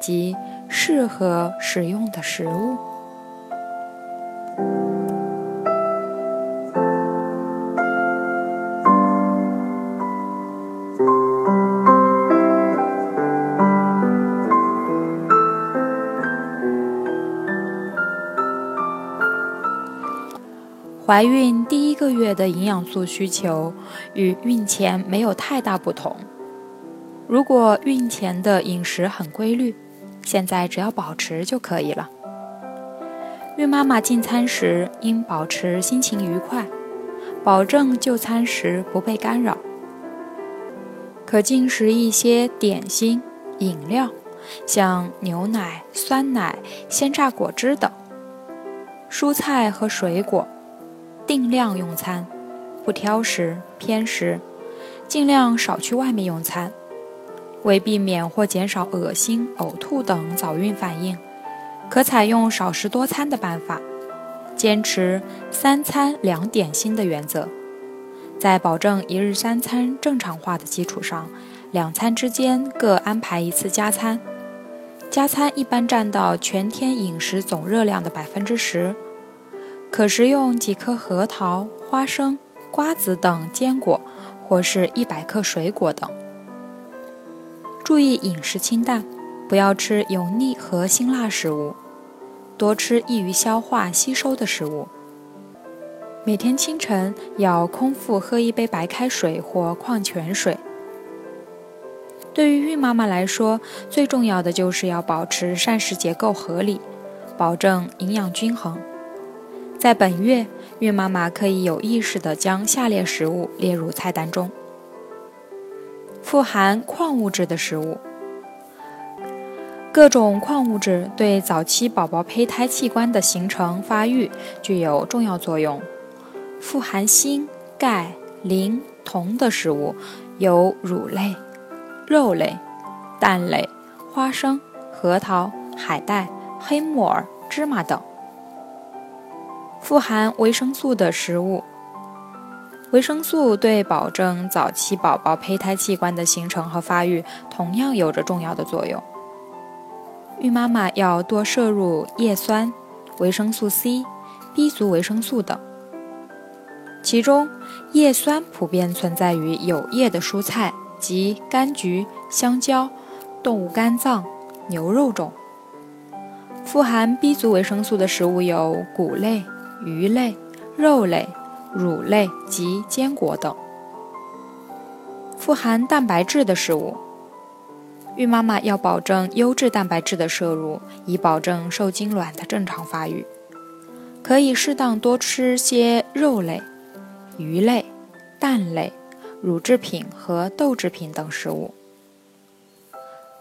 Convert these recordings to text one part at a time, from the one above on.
及适合食用的食物。怀孕第一个月的营养素需求与孕前没有太大不同。如果孕前的饮食很规律，现在只要保持就可以了。孕妈妈进餐时应保持心情愉快，保证就餐时不被干扰。可进食一些点心、饮料，像牛奶、酸奶、鲜榨果汁等。蔬菜和水果，定量用餐，不挑食偏食，尽量少去外面用餐。为避免或减少恶心、呕吐等早孕反应，可采用少食多餐的办法，坚持三餐两点心的原则，在保证一日三餐正常化的基础上，两餐之间各安排一次加餐，加餐一般占到全天饮食总热量的百分之十，可食用几颗核桃、花生、瓜子等坚果，或是一百克水果等。注意饮食清淡，不要吃油腻和辛辣食物，多吃易于消化吸收的食物。每天清晨要空腹喝一杯白开水或矿泉水。对于孕妈妈来说，最重要的就是要保持膳食结构合理，保证营养均衡。在本月，孕妈妈可以有意识地将下列食物列入菜单中。富含矿物质的食物，各种矿物质对早期宝宝胚胎器官的形成发育具有重要作用。富含锌、钙、磷、铜的食物有乳类、肉类、蛋类、花生、核桃、海带、黑木耳、芝麻等。富含维生素的食物。维生素对保证早期宝宝胚胎器官的形成和发育同样有着重要的作用。孕妈妈要多摄入叶酸、维生素 C、B 族维生素等，其中叶酸普遍存在于有叶的蔬菜及柑橘、香蕉、动物肝脏、牛肉中。富含 B 族维生素的食物有谷类、鱼类、肉类。乳类及坚果等，富含蛋白质的食物。孕妈妈要保证优质蛋白质的摄入，以保证受精卵的正常发育。可以适当多吃些肉类、鱼类、蛋类、乳制品和豆制品等食物。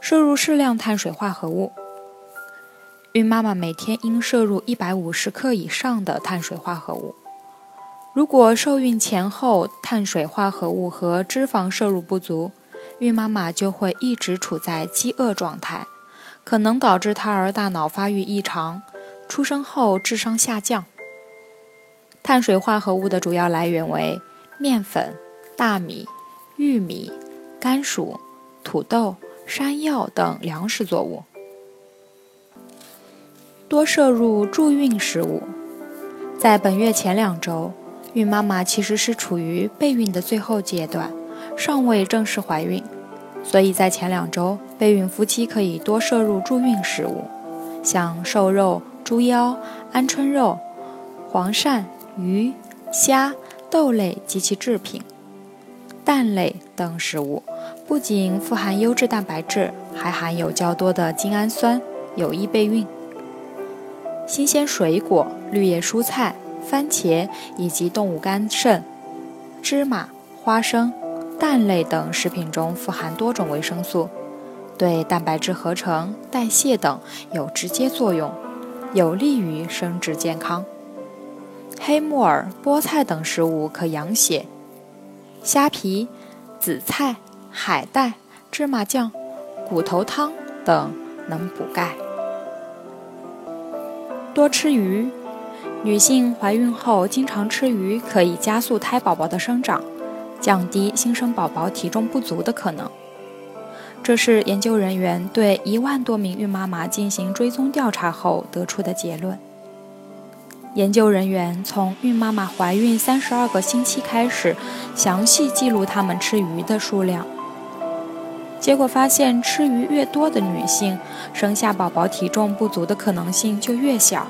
摄入适量碳水化合物。孕妈妈每天应摄入一百五十克以上的碳水化合物。如果受孕前后碳水化合物和脂肪摄入不足，孕妈妈就会一直处在饥饿状态，可能导致胎儿大脑发育异常，出生后智商下降。碳水化合物的主要来源为面粉、大米、玉米、甘薯、土豆、山药等粮食作物。多摄入助孕食物，在本月前两周。孕妈妈其实是处于备孕的最后阶段，尚未正式怀孕，所以在前两周，备孕夫妻可以多摄入助孕食物，像瘦肉、猪腰、鹌鹑肉、黄鳝、鱼、虾、豆类及其制品、蛋类等食物，不仅富含优质蛋白质，还含有较多的精氨酸，有益备孕。新鲜水果、绿叶蔬菜。番茄以及动物肝肾、芝麻、花生、蛋类等食品中富含多种维生素，对蛋白质合成、代谢等有直接作用，有利于生殖健康。黑木耳、菠菜等食物可养血，虾皮、紫菜、海带、芝麻酱、骨头汤等能补钙。多吃鱼，女性怀孕后经常吃鱼，可以加速胎宝宝的生长，降低新生宝宝体重不足的可能。这是研究人员对一万多名孕妈妈进行追踪调查后得出的结论。研究人员从孕妈妈怀孕三十二个星期开始，详细记录她们吃鱼的数量。结果发现，吃鱼越多的女性，生下宝宝体重不足的可能性就越小；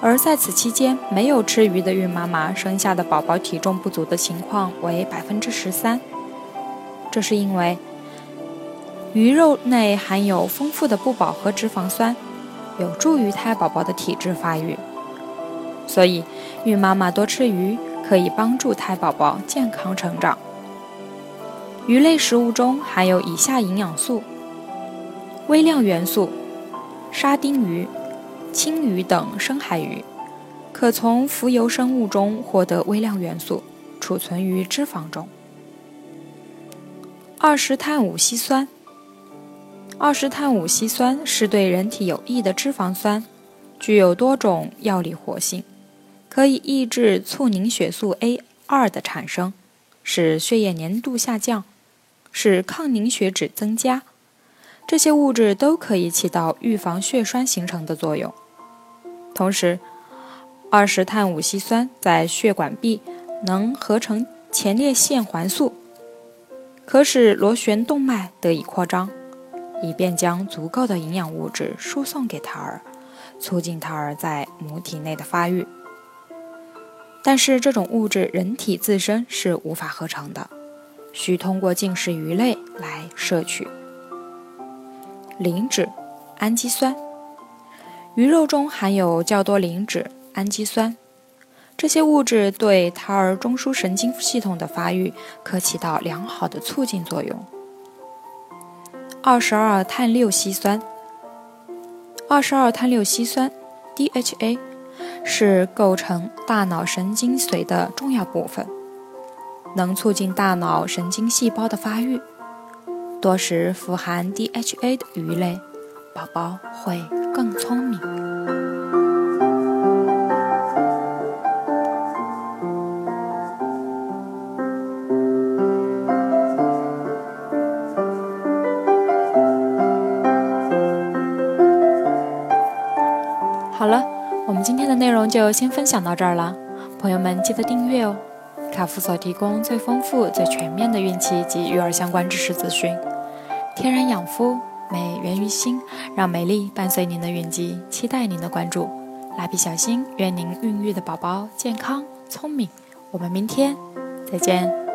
而在此期间没有吃鱼的孕妈妈，生下的宝宝体重不足的情况为百分之十三。这是因为鱼肉内含有丰富的不饱和脂肪酸，有助于胎宝宝的体质发育。所以，孕妈妈多吃鱼可以帮助胎宝宝健康成长。鱼类食物中含有以下营养素：微量元素，沙丁鱼、青鱼等深海鱼可从浮游生物中获得微量元素，储存于脂肪中。二十碳五烯酸，二十碳五烯酸是对人体有益的脂肪酸，具有多种药理活性，可以抑制促凝血素 A 二的产生，使血液粘度下降。使抗凝血脂增加，这些物质都可以起到预防血栓形成的作用。同时，二十碳五烯酸在血管壁能合成前列腺环素，可使螺旋动脉得以扩张，以便将足够的营养物质输送给胎儿，促进胎儿在母体内的发育。但是，这种物质人体自身是无法合成的。需通过进食鱼类来摄取。磷脂、氨基酸，鱼肉中含有较多磷脂、氨基酸，这些物质对胎儿中枢神经系统的发育可起到良好的促进作用。二十二碳六烯酸，二十二碳六烯酸 （DHA） 是构成大脑神经髓的重要部分。能促进大脑神经细胞的发育。多食富含 DHA 的鱼类，宝宝会更聪明。好了，我们今天的内容就先分享到这儿了，朋友们记得订阅哦。卡夫所提供最丰富、最全面的孕期及育儿相关知识资讯。天然养肤，美源于心，让美丽伴随您的孕期，期待您的关注。蜡笔小新，愿您孕育的宝宝健康聪明。我们明天再见。